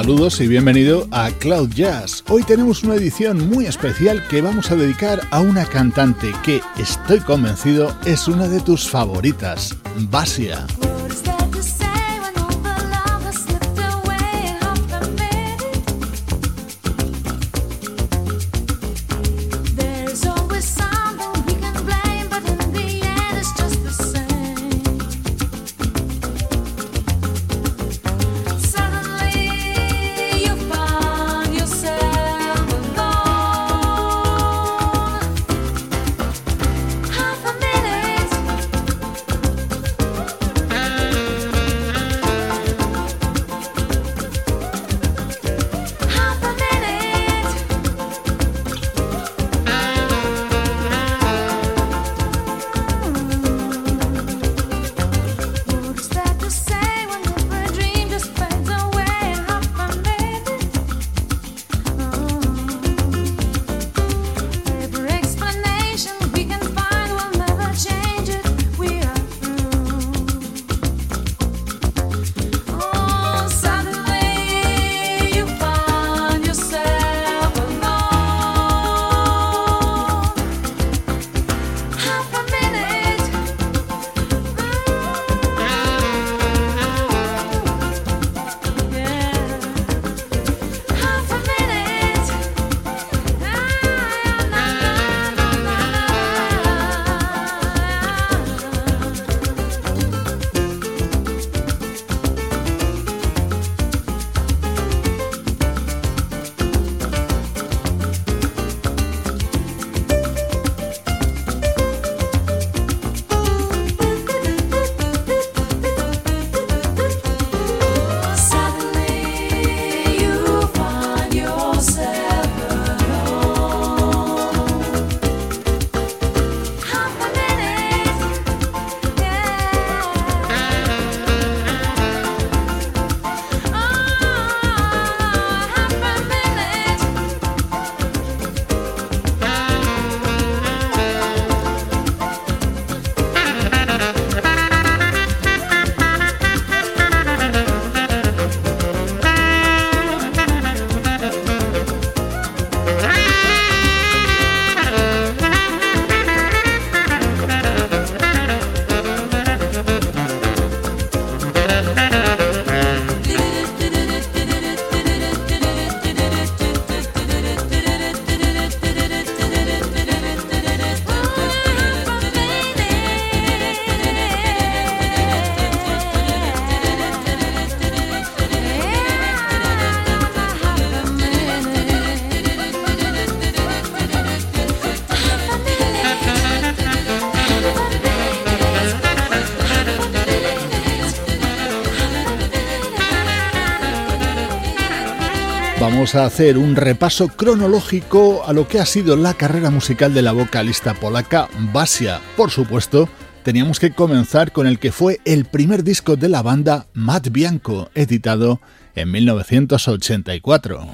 Saludos y bienvenido a Cloud Jazz. Hoy tenemos una edición muy especial que vamos a dedicar a una cantante que estoy convencido es una de tus favoritas, Basia. Vamos a hacer un repaso cronológico a lo que ha sido la carrera musical de la vocalista polaca Basia. Por supuesto, teníamos que comenzar con el que fue el primer disco de la banda Matt Bianco, editado en 1984.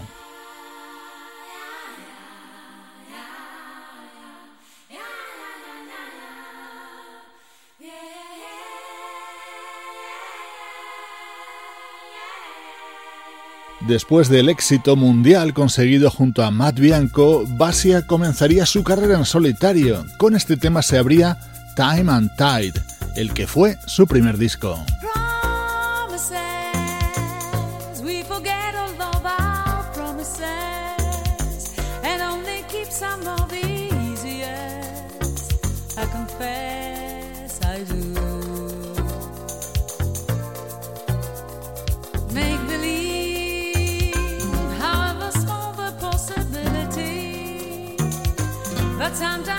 Después del éxito mundial conseguido junto a Matt Bianco, Basia comenzaría su carrera en solitario. Con este tema se abría Time and Tide, el que fue su primer disco. time to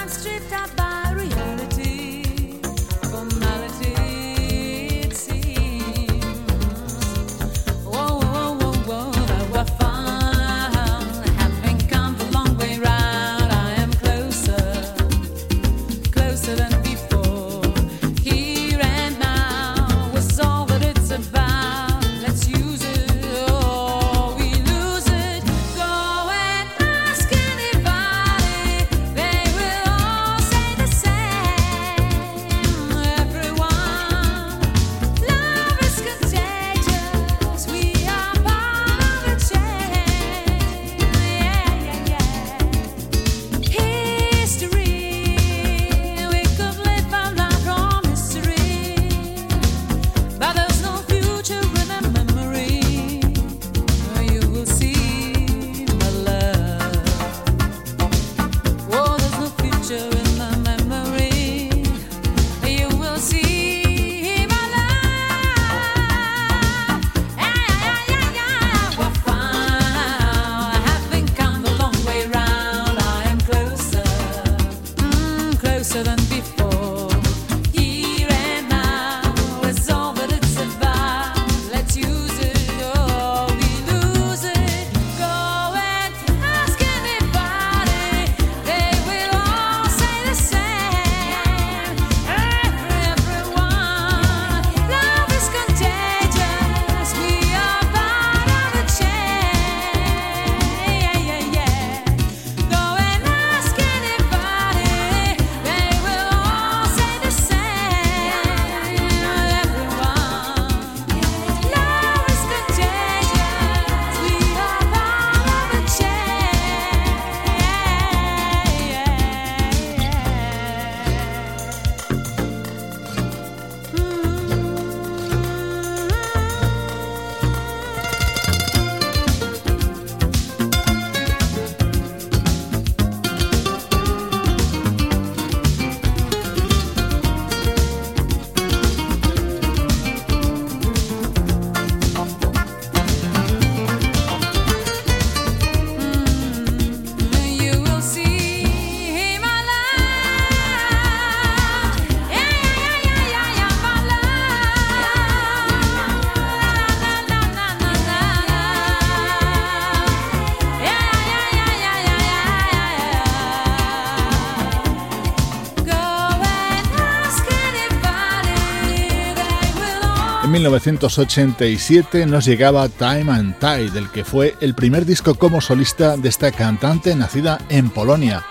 1987 nos llegaba Time and Tide, del que fue el primer disco como solista de esta cantante nacida en Polonia,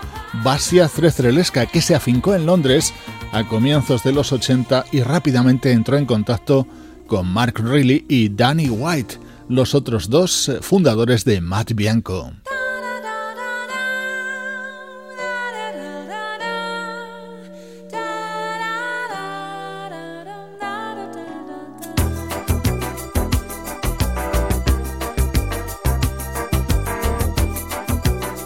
Basia Zrechreleska, que se afincó en Londres a comienzos de los 80 y rápidamente entró en contacto con Mark Reilly y Danny White, los otros dos fundadores de Matt Bianco.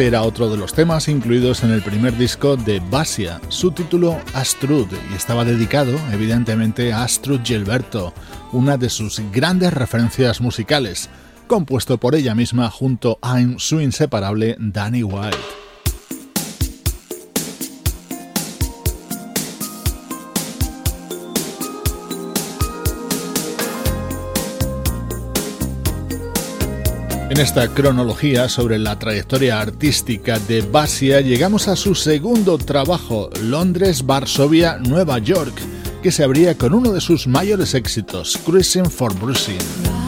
Este era otro de los temas incluidos en el primer disco de Basia, su título Astrud, y estaba dedicado evidentemente a Astrud Gilberto, una de sus grandes referencias musicales, compuesto por ella misma junto a su inseparable Danny White. En esta cronología sobre la trayectoria artística de Basia llegamos a su segundo trabajo, Londres, Varsovia, Nueva York, que se abría con uno de sus mayores éxitos, Cruising for Brucing.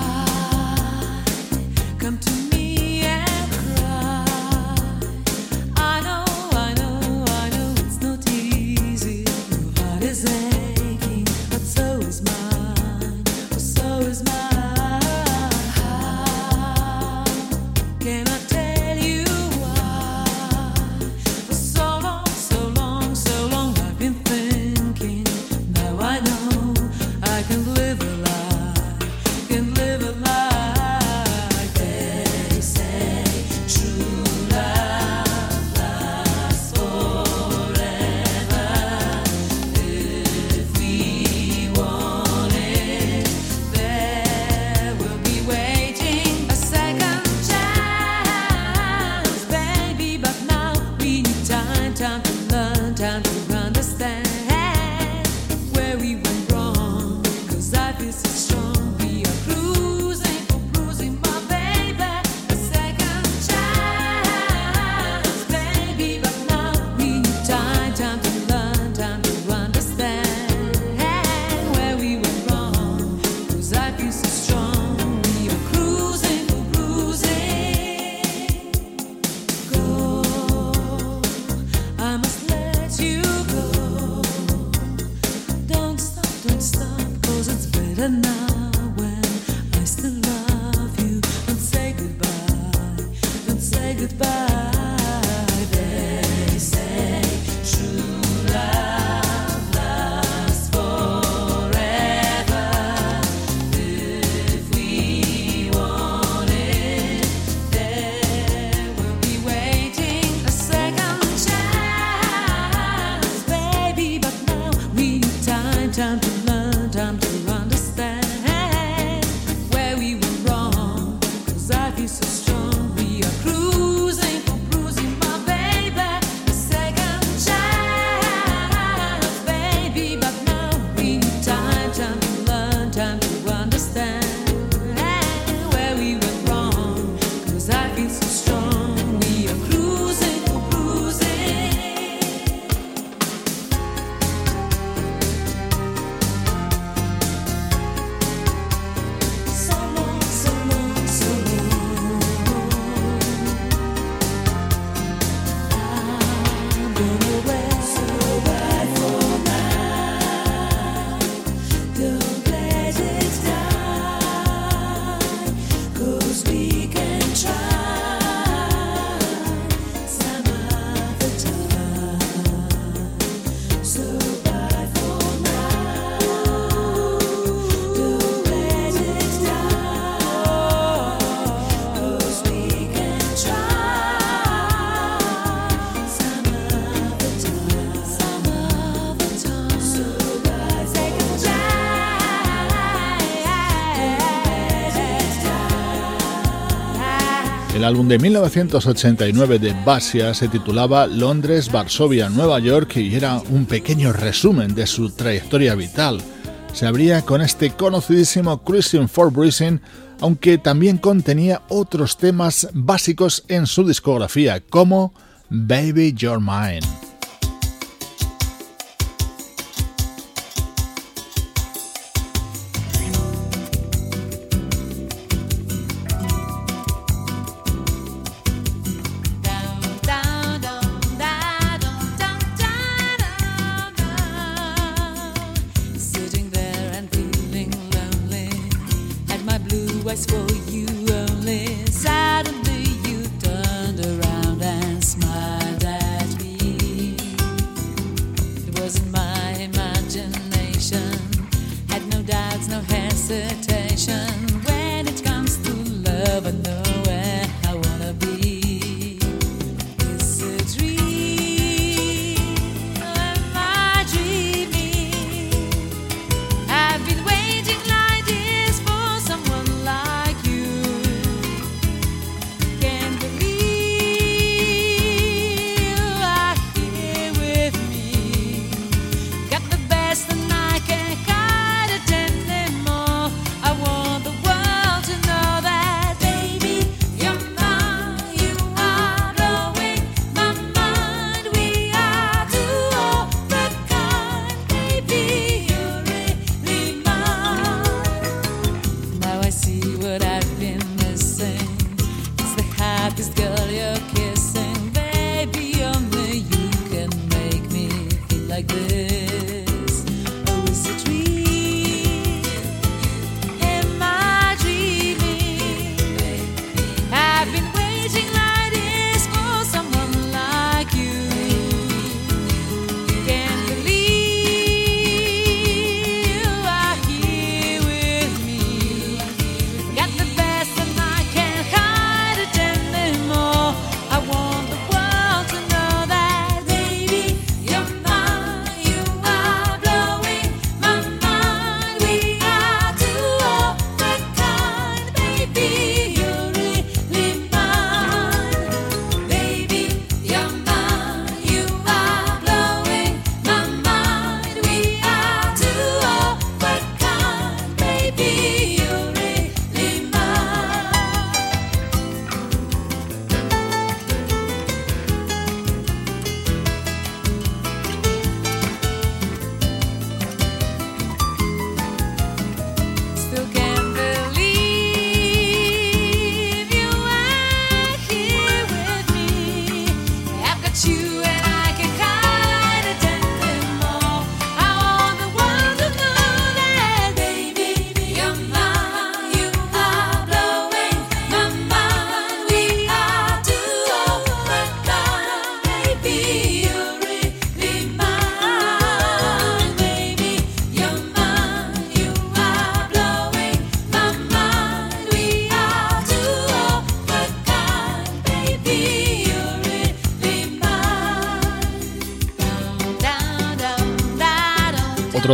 Álbum de 1989 de Basia se titulaba Londres, Varsovia, Nueva York y era un pequeño resumen de su trayectoria vital. Se abría con este conocidísimo Christian for Breezing, aunque también contenía otros temas básicos en su discografía, como Baby You're Mine.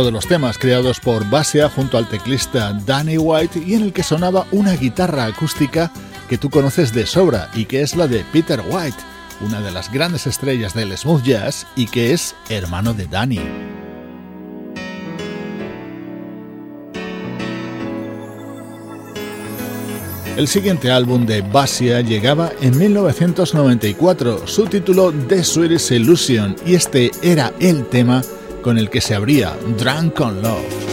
De los temas creados por Basia junto al teclista Danny White y en el que sonaba una guitarra acústica que tú conoces de sobra y que es la de Peter White, una de las grandes estrellas del smooth jazz y que es hermano de Danny. El siguiente álbum de Basia llegaba en 1994, su título The Sweetest Illusion, y este era el tema con el que se abría Drunk on Love.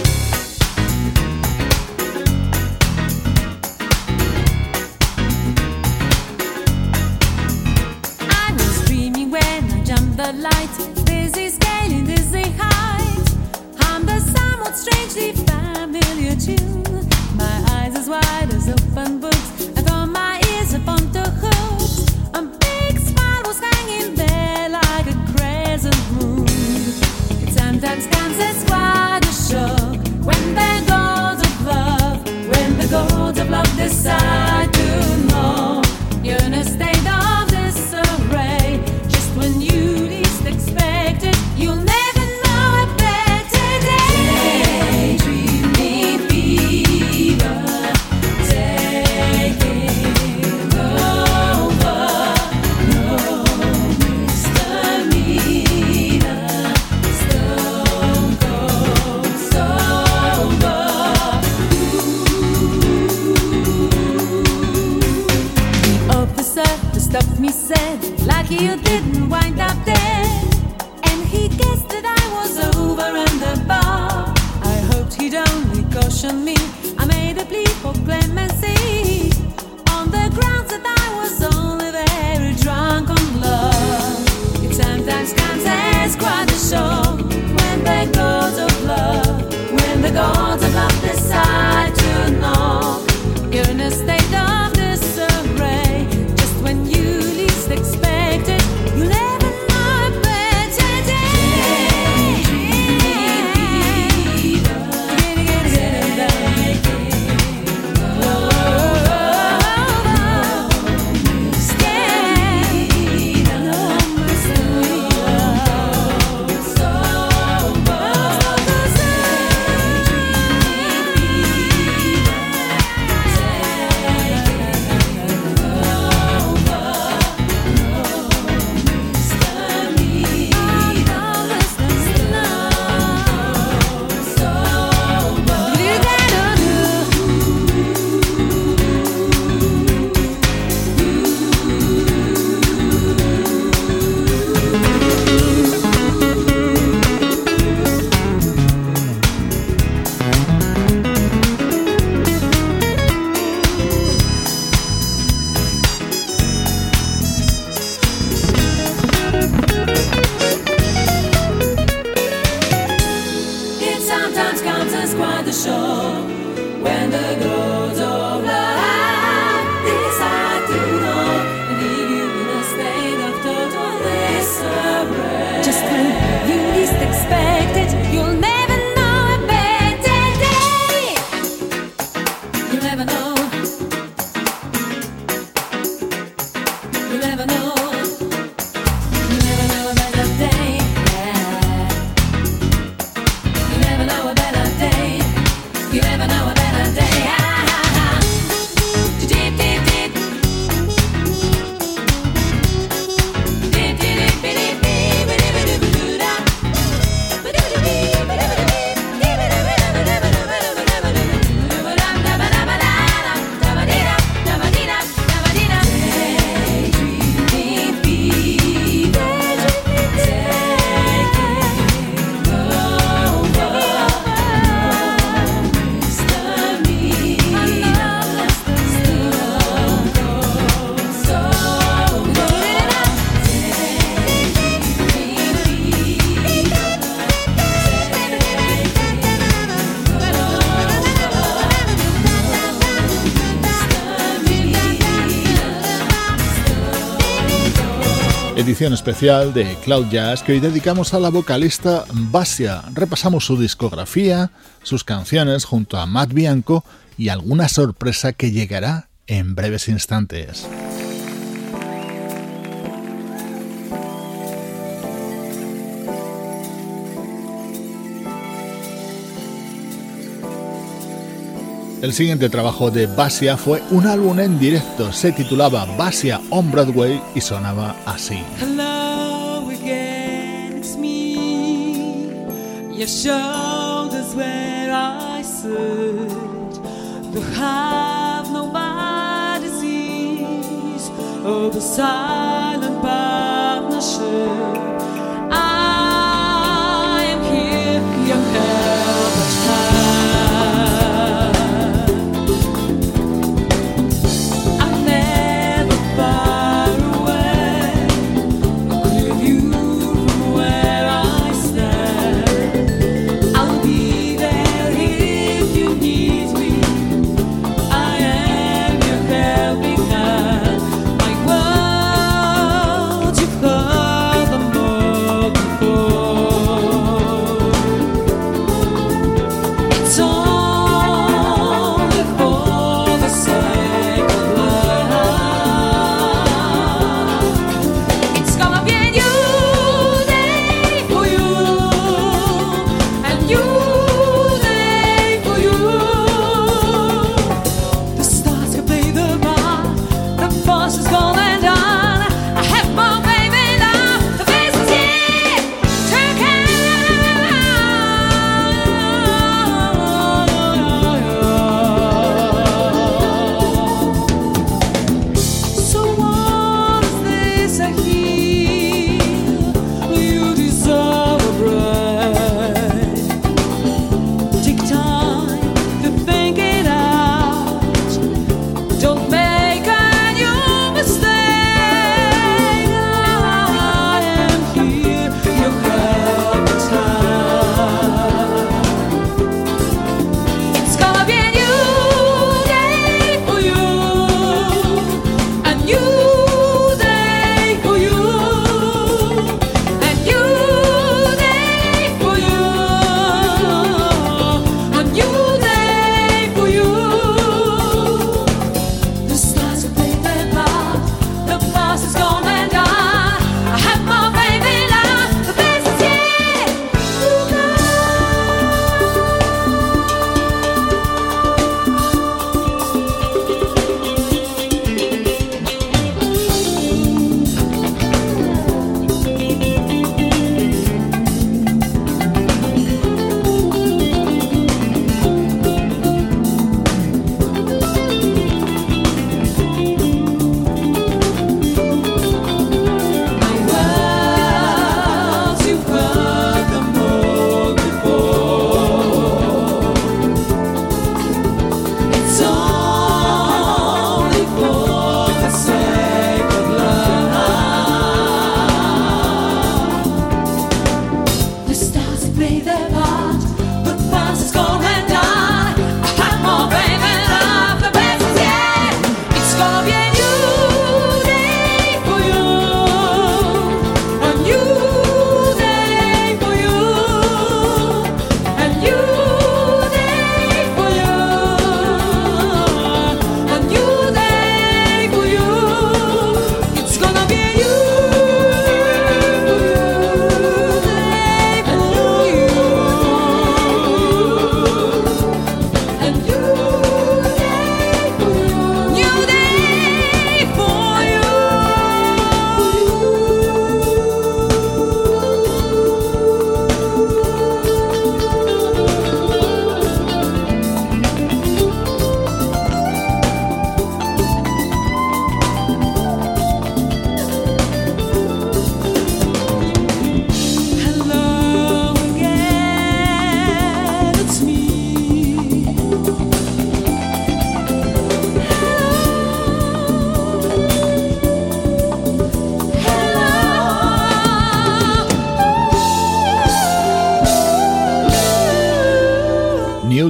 Edición especial de Cloud Jazz que hoy dedicamos a la vocalista Basia. Repasamos su discografía, sus canciones junto a Matt Bianco y alguna sorpresa que llegará en breves instantes. El siguiente trabajo de Basia fue un álbum en directo, se titulaba Basia on Broadway y sonaba así. Hello again, it's me. Your shoulders where I sit. To have no bad disease or the silent partnership.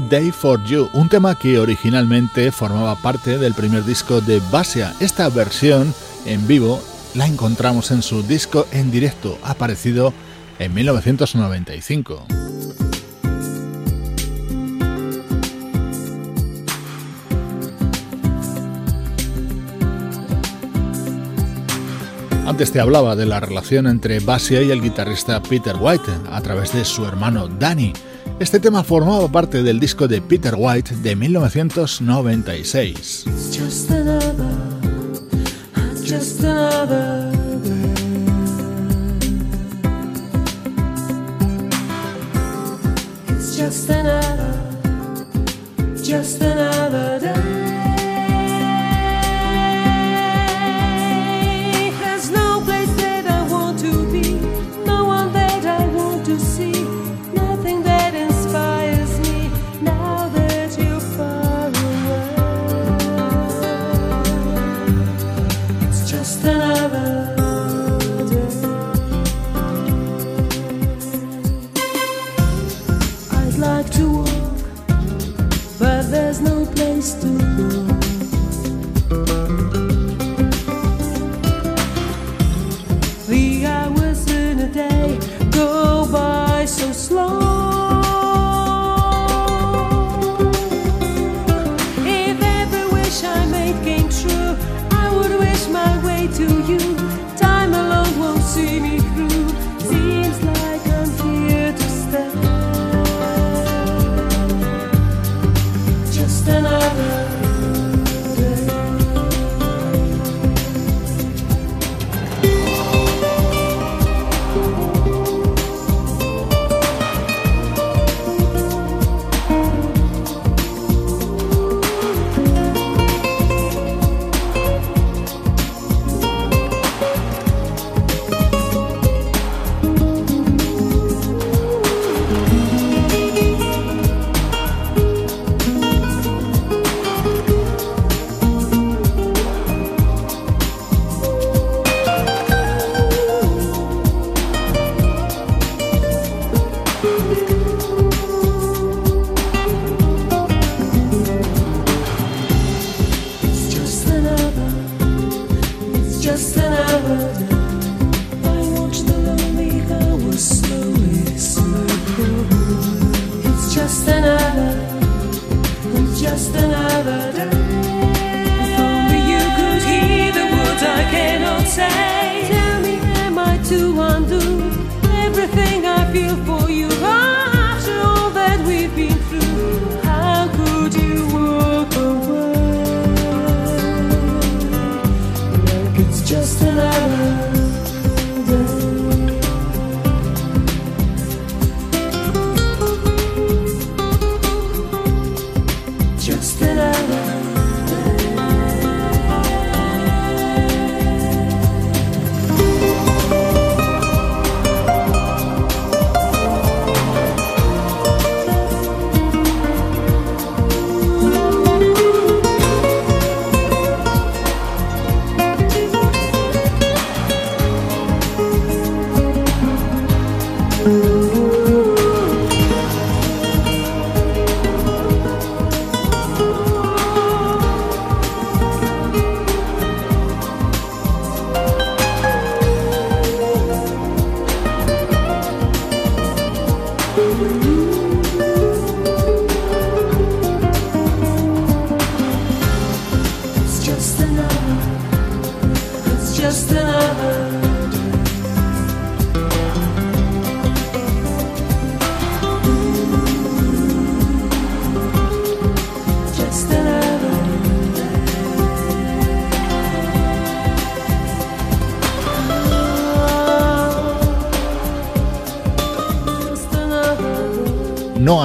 Day for You, un tema que originalmente formaba parte del primer disco de Basia. Esta versión en vivo la encontramos en su disco en directo, aparecido en 1995. Antes te hablaba de la relación entre Basia y el guitarrista Peter White a través de su hermano Danny. Este tema formaba parte del disco de Peter White de 1996. no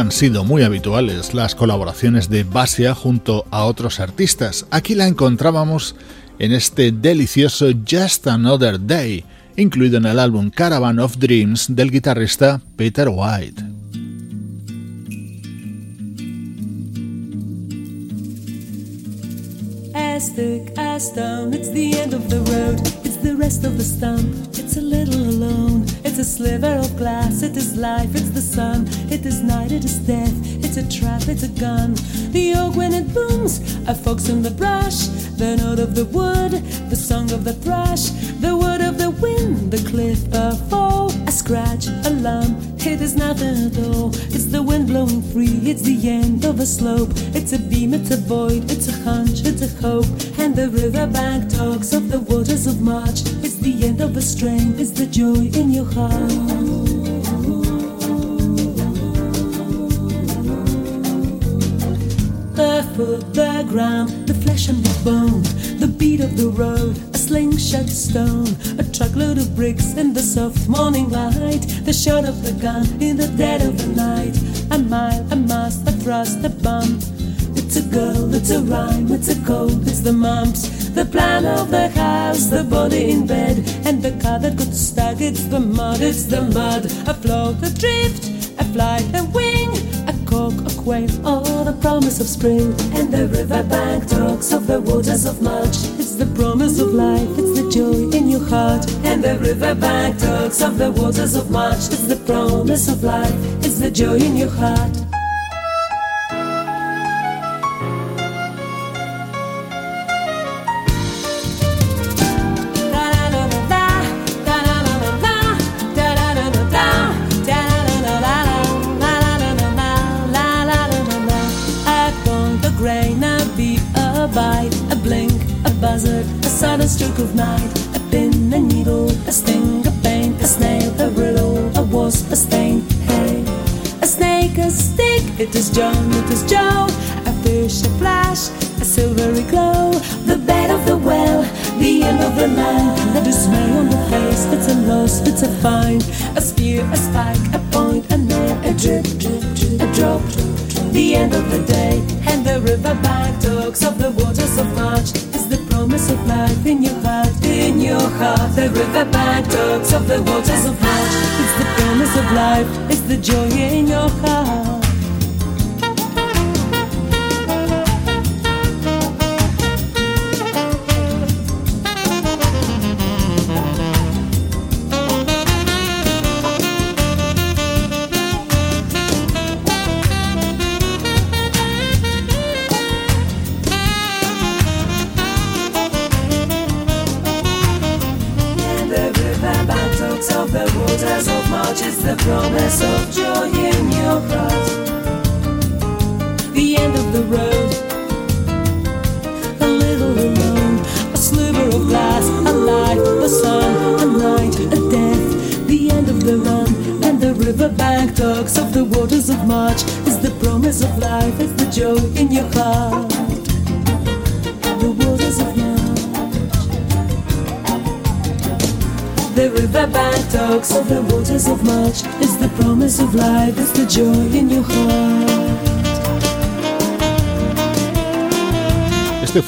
han sido muy habituales las colaboraciones de Basia junto a otros artistas. Aquí la encontrábamos en este delicioso Just Another Day, incluido en el álbum Caravan of Dreams del guitarrista Peter White. It's a sliver of glass. It is life. It's the sun. It is night. It is death. It's a trap. It's a gun. The oak when it booms. A fox in the brush. The note of the wood. The song of the thrush. The word of the wind, the cliff, a fall, a scratch, a lump. It is nothing at all. It's the wind blowing free. It's the end of a slope. It's a beam, it's a void. It's a hunch, it's a hope. And the riverbank talks of the waters of March. The end of a strain. is the joy in your heart. the foot, the ground, the flesh and the bone, the beat of the road, a slingshot stone, a truckload of bricks in the soft morning light, the shot of the gun in the dead of the night, a mile, a mast, a thrust, a bump. It's a girl, it's a rhyme, it's a cold, it's the mumps, the plan of the house, the body in bed, and the car that got stuck. It's the mud, it's the mud, a float, a drift, a flight, a wing, a cork, a quail, or the promise of spring. And the riverbank talks of the waters of March. It's the promise of life, it's the joy in your heart. And the riverbank talks of the waters of March. It's the promise of life, it's the joy in your heart.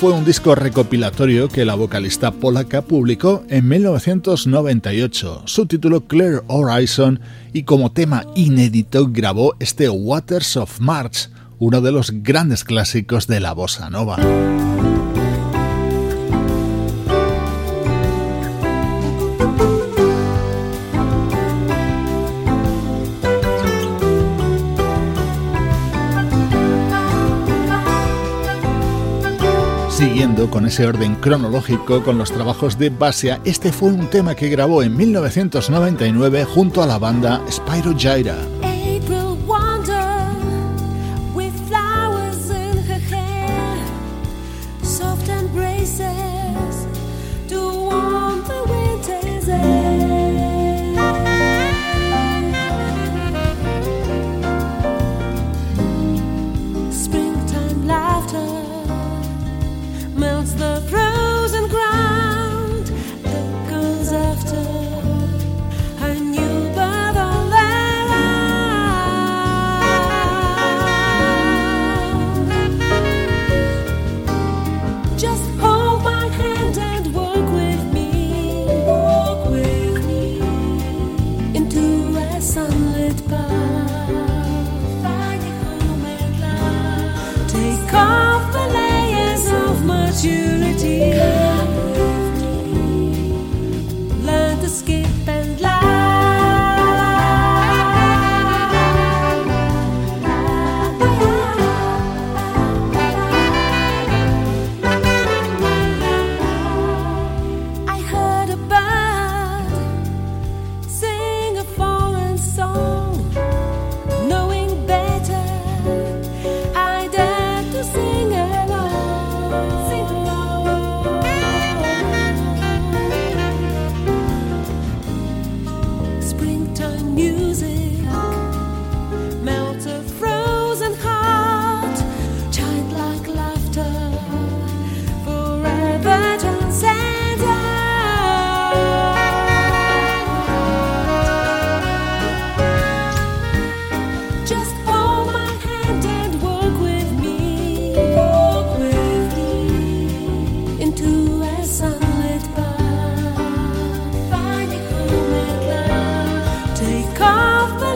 Fue un disco recopilatorio que la vocalista polaca publicó en 1998. Su título Clear Horizon y como tema inédito grabó este Waters of March, uno de los grandes clásicos de la bossa nova. Con ese orden cronológico con los trabajos de Basia, este fue un tema que grabó en 1999 junto a la banda Spyro Gyra. come.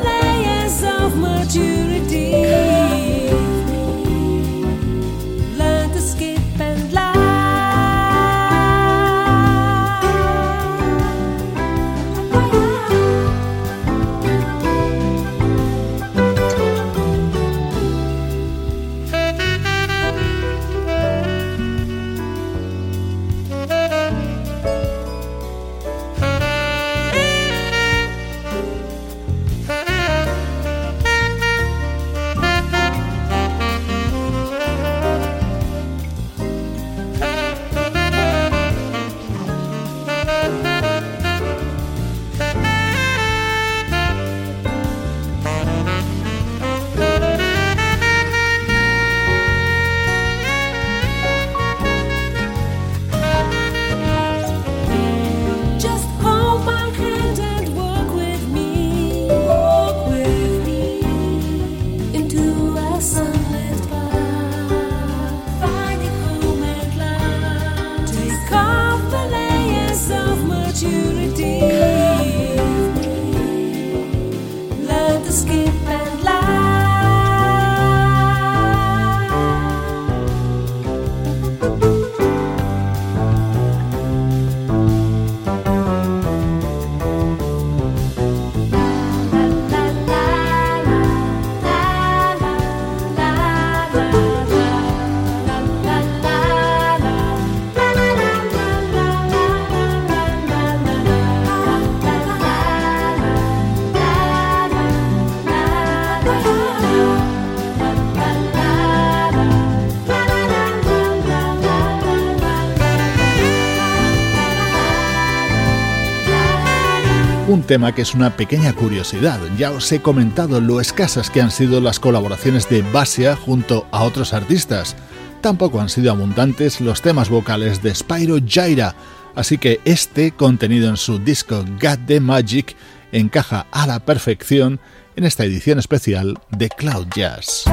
Tema que es una pequeña curiosidad. Ya os he comentado lo escasas que han sido las colaboraciones de Basia junto a otros artistas. Tampoco han sido abundantes los temas vocales de Spyro Jaira, así que este, contenido en su disco Got the Magic, encaja a la perfección en esta edición especial de Cloud Jazz.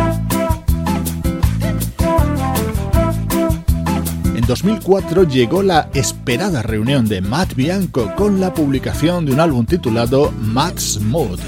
2004 llegó la esperada reunión de Matt Bianco con la publicación de un álbum titulado Matt's Mood.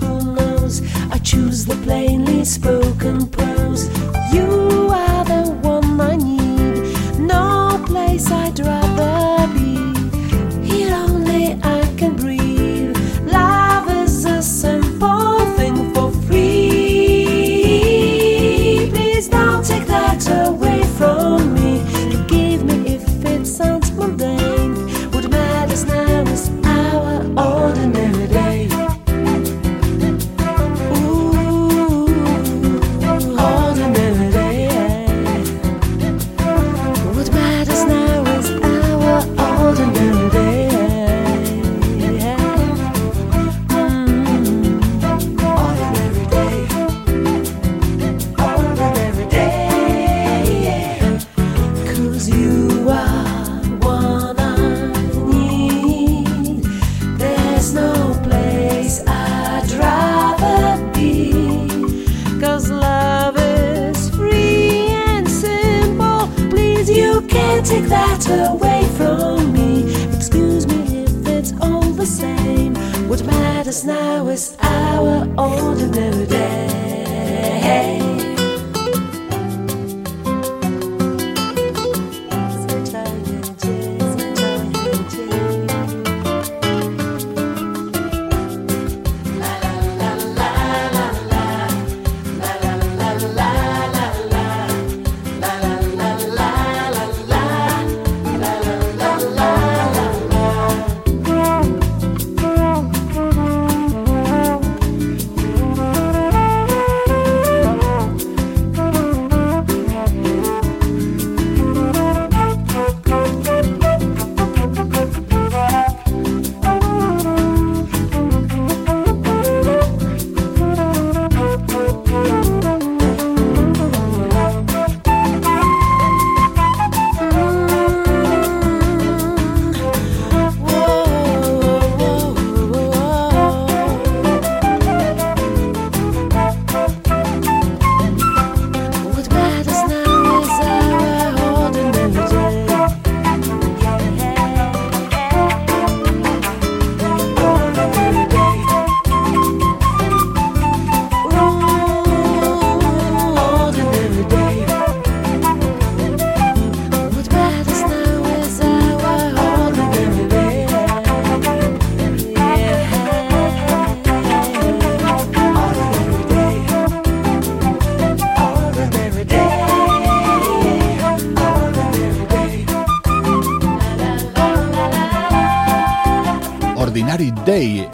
who knows? I choose the plainly spoken.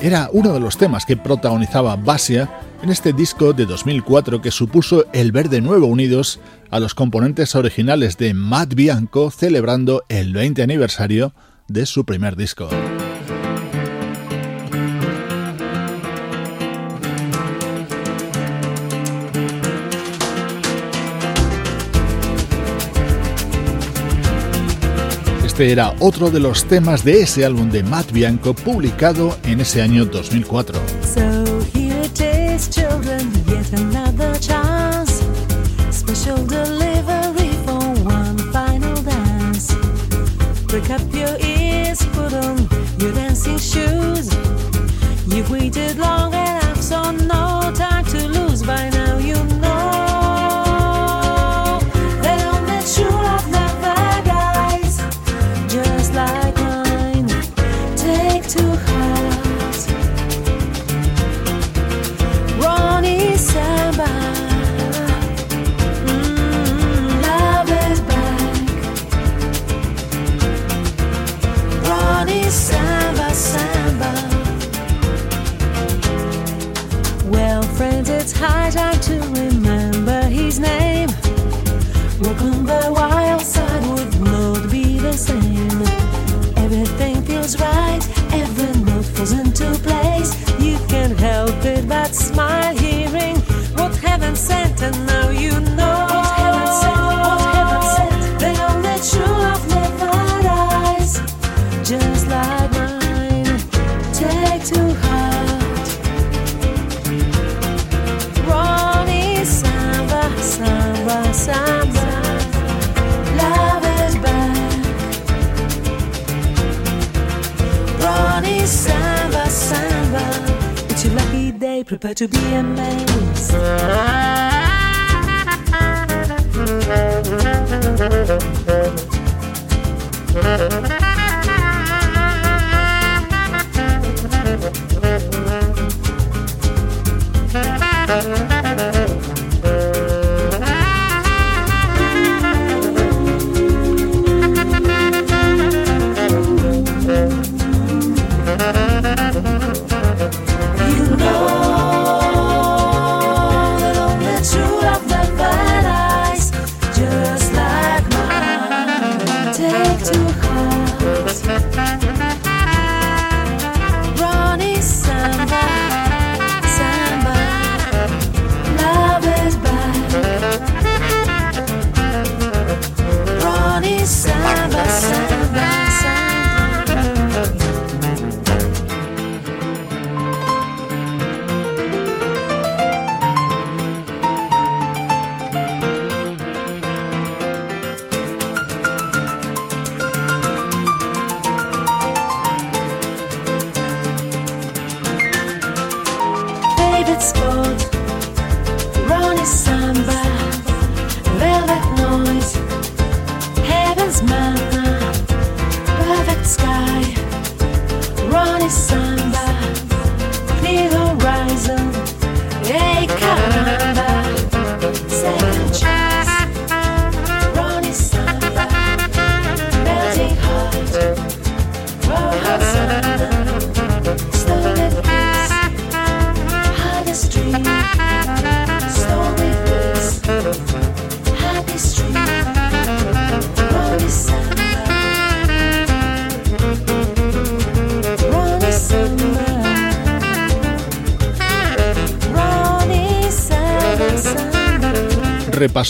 Era uno de los temas que protagonizaba Basia en este disco de 2004 que supuso el ver de nuevo unidos a los componentes originales de Matt Bianco celebrando el 20 aniversario de su primer disco. Era otro de los temas de ese álbum de Matt Bianco publicado en ese año 2004. So here it is, children, yet another chance. Special delivery for one final dance. Break up your ears, put on your dancing shoes. You've waited long enough, so no time to lose by now. But to be amazed.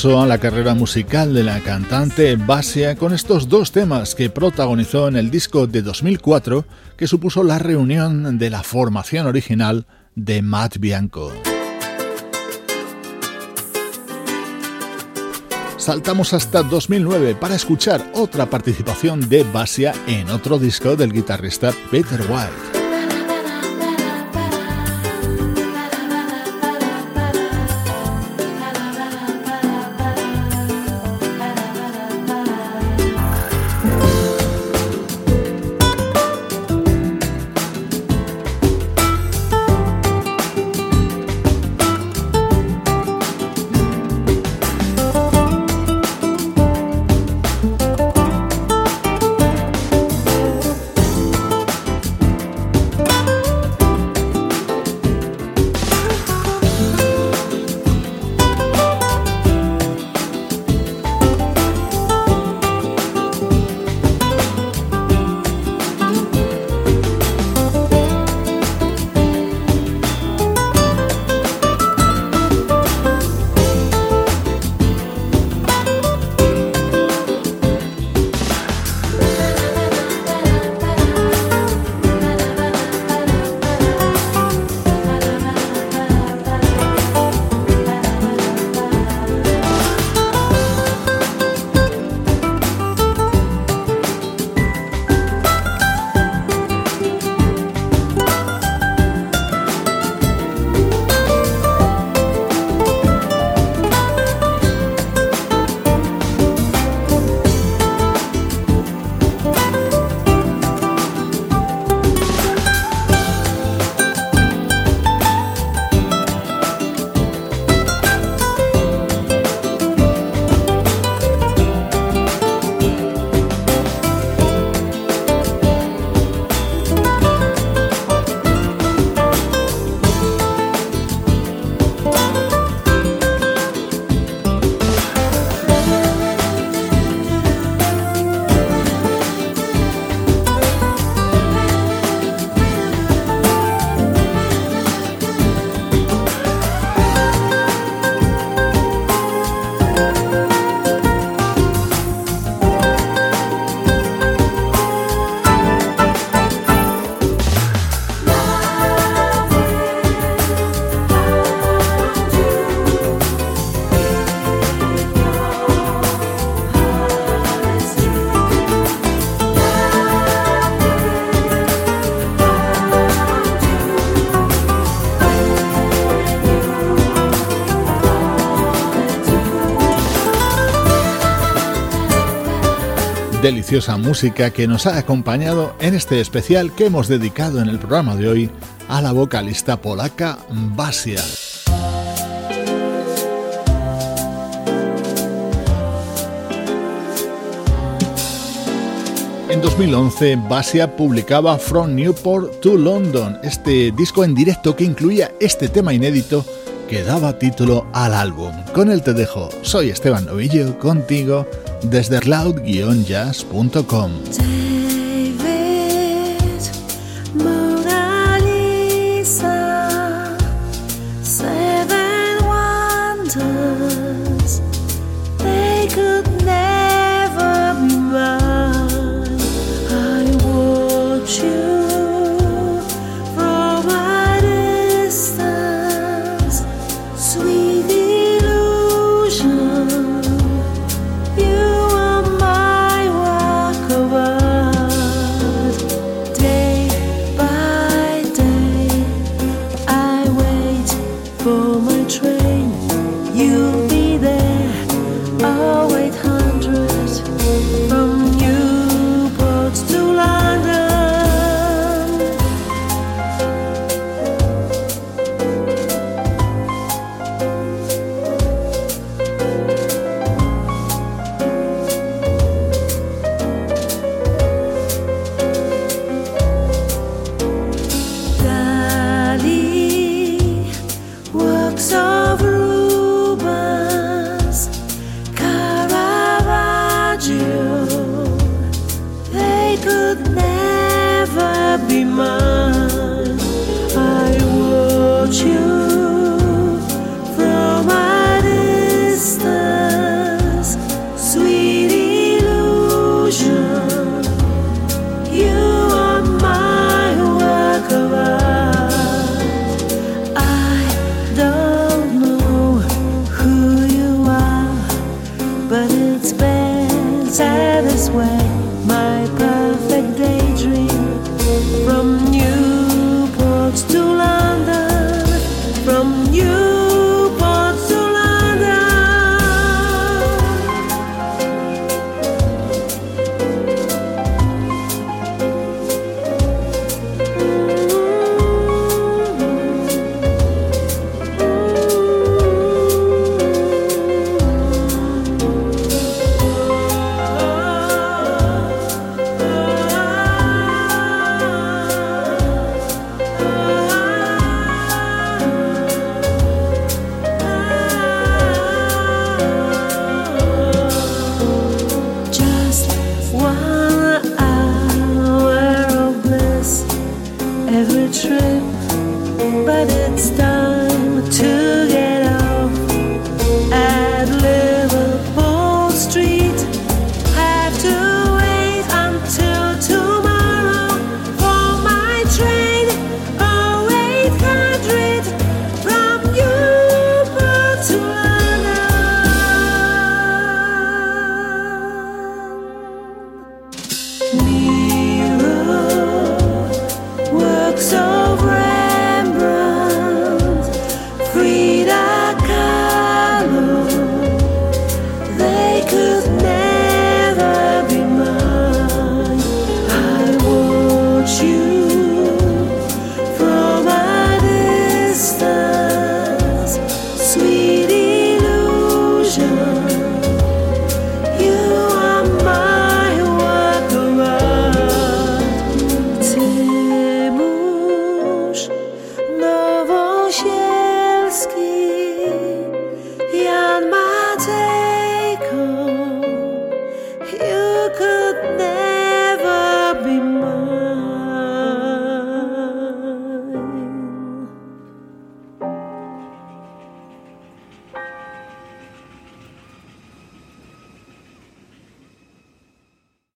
A la carrera musical de la cantante Basia con estos dos temas que protagonizó en el disco de 2004 que supuso la reunión de la formación original de Matt Bianco. Saltamos hasta 2009 para escuchar otra participación de Basia en otro disco del guitarrista Peter White. Música que nos ha acompañado en este especial que hemos dedicado en el programa de hoy a la vocalista polaca Basia. En 2011, Basia publicaba From Newport to London, este disco en directo que incluía este tema inédito que daba título al álbum. Con él te dejo, soy Esteban Novillo, contigo desde cloud-jazz.com.